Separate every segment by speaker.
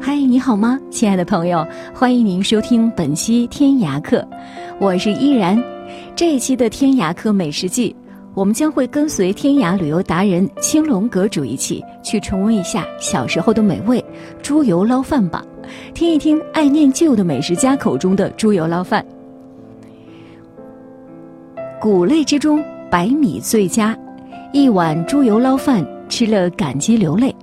Speaker 1: 嗨，你好吗，亲爱的朋友？欢迎您收听本期天涯客，我是依然。这一期的天涯客美食记，我们将会跟随天涯旅游达人青龙阁主一起去重温一下小时候的美味——猪油捞饭吧，听一听爱念旧的美食家口中的猪油捞饭。谷类之中，白米最佳，一碗猪油捞饭吃了感激流泪。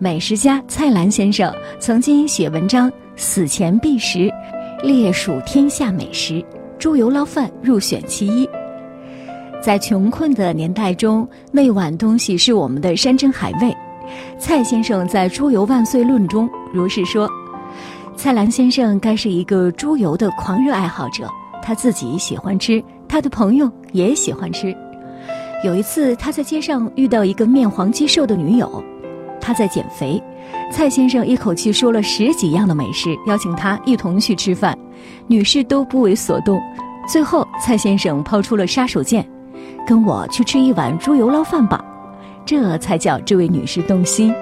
Speaker 1: 美食家蔡澜先生曾经写文章，死前必食，列数天下美食，猪油捞饭入选其一。在穷困的年代中，那碗东西是我们的山珍海味。蔡先生在《猪油万岁论》中如是说：“蔡澜先生该是一个猪油的狂热爱好者，他自己喜欢吃，他的朋友也喜欢吃。有一次，他在街上遇到一个面黄肌瘦的女友。”他在减肥，蔡先生一口气说了十几样的美食，邀请他一同去吃饭，女士都不为所动。最后，蔡先生抛出了杀手锏：“跟我去吃一碗猪油捞饭吧。”这才叫这位女士动心。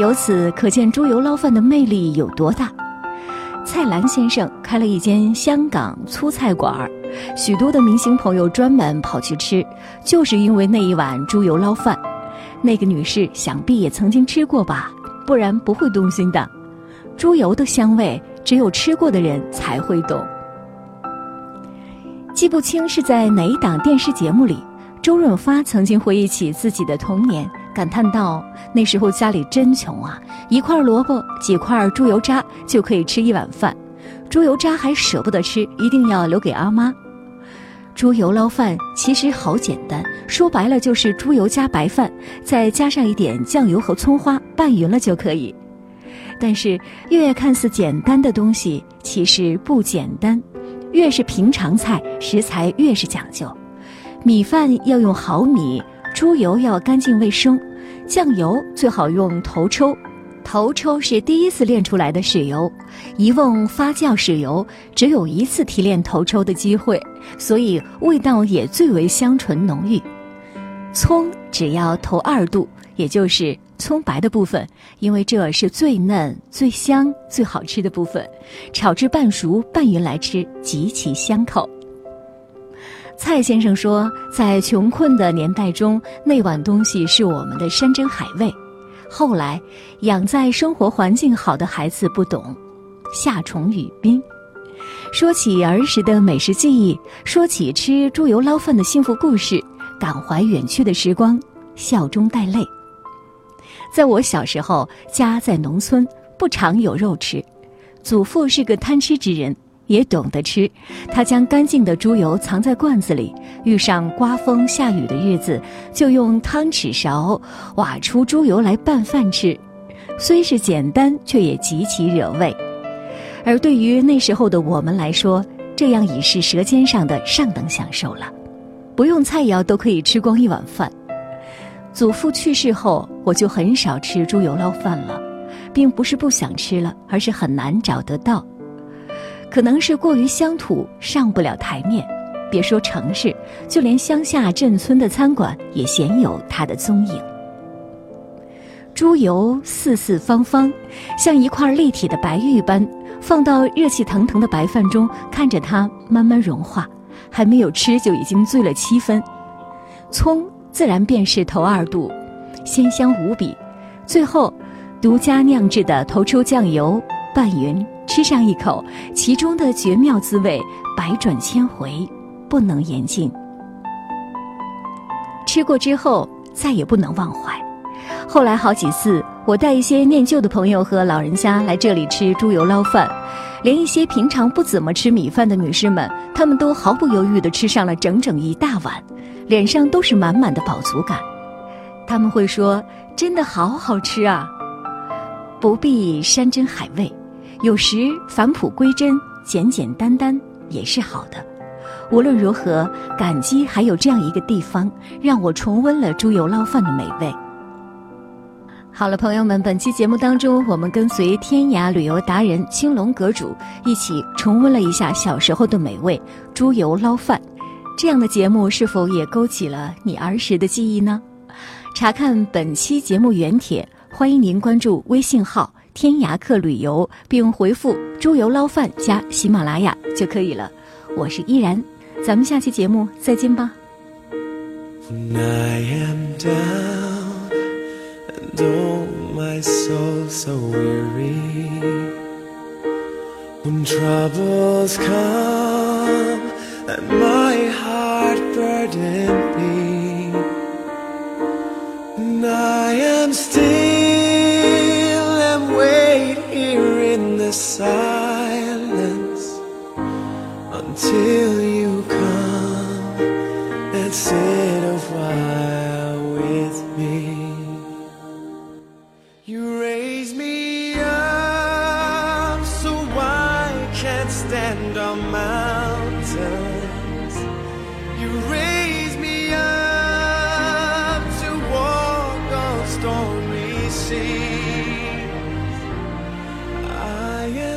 Speaker 1: 由此可见猪油捞饭的魅力有多大。蔡澜先生开了一间香港粗菜馆，许多的明星朋友专门跑去吃，就是因为那一碗猪油捞饭。那个女士想必也曾经吃过吧，不然不会动心的。猪油的香味，只有吃过的人才会懂。记不清是在哪一档电视节目里，周润发曾经回忆起自己的童年，感叹道：“那时候家里真穷啊，一块萝卜、几块猪油渣就可以吃一碗饭，猪油渣还舍不得吃，一定要留给阿妈。”猪油捞饭其实好简单，说白了就是猪油加白饭，再加上一点酱油和葱花拌匀了就可以。但是越看似简单的东西，其实不简单。越是平常菜，食材越是讲究。米饭要用好米，猪油要干净卫生，酱油最好用头抽。头抽是第一次炼出来的豉油，一瓮发酵豉油只有一次提炼头抽的机会，所以味道也最为香醇浓郁。葱只要头二度，也就是葱白的部分，因为这是最嫩、最香、最好吃的部分，炒至半熟拌匀来吃，极其香口。蔡先生说，在穷困的年代中，那碗东西是我们的山珍海味。后来，养在生活环境好的孩子不懂，夏虫语冰。说起儿时的美食记忆，说起吃猪油捞饭的幸福故事，感怀远去的时光，笑中带泪。在我小时候，家在农村，不常有肉吃，祖父是个贪吃之人。也懂得吃，他将干净的猪油藏在罐子里，遇上刮风下雨的日子，就用汤匙勺挖出猪油来拌饭吃。虽是简单，却也极其惹味。而对于那时候的我们来说，这样已是舌尖上的上等享受了，不用菜肴都可以吃光一碗饭。祖父去世后，我就很少吃猪油捞饭了，并不是不想吃了，而是很难找得到。可能是过于乡土，上不了台面。别说城市，就连乡下镇村的餐馆也鲜有它的踪影。猪油四四方方，像一块立体的白玉般，放到热气腾腾的白饭中，看着它慢慢融化，还没有吃就已经醉了七分。葱自然便是头二度，鲜香无比。最后，独家酿制的头抽酱油拌匀。吃上一口，其中的绝妙滋味百转千回，不能言尽。吃过之后再也不能忘怀。后来好几次，我带一些念旧的朋友和老人家来这里吃猪油捞饭，连一些平常不怎么吃米饭的女士们，她们都毫不犹豫地吃上了整整一大碗。脸上都是满满的饱足感。他们会说：“真的好好吃啊！”不必山珍海味，有时返璞归真、简简单单也是好的。无论如何，感激还有这样一个地方，让我重温了猪油捞饭的美味。好了，朋友们，本期节目当中，我们跟随天涯旅游达人青龙阁主一起重温了一下小时候的美味——猪油捞饭。这样的节目是否也勾起了你儿时的记忆呢？查看本期节目原帖，欢迎您关注微信号“天涯客旅游”，并回复“猪油捞饭”加喜马拉雅就可以了。我是依然，咱们下期节目再见吧。
Speaker 2: I am down, and oh, my soul so weary when troubles come and my heart burden me. And I am still silence until you come and sit a while with me. You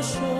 Speaker 2: paixão.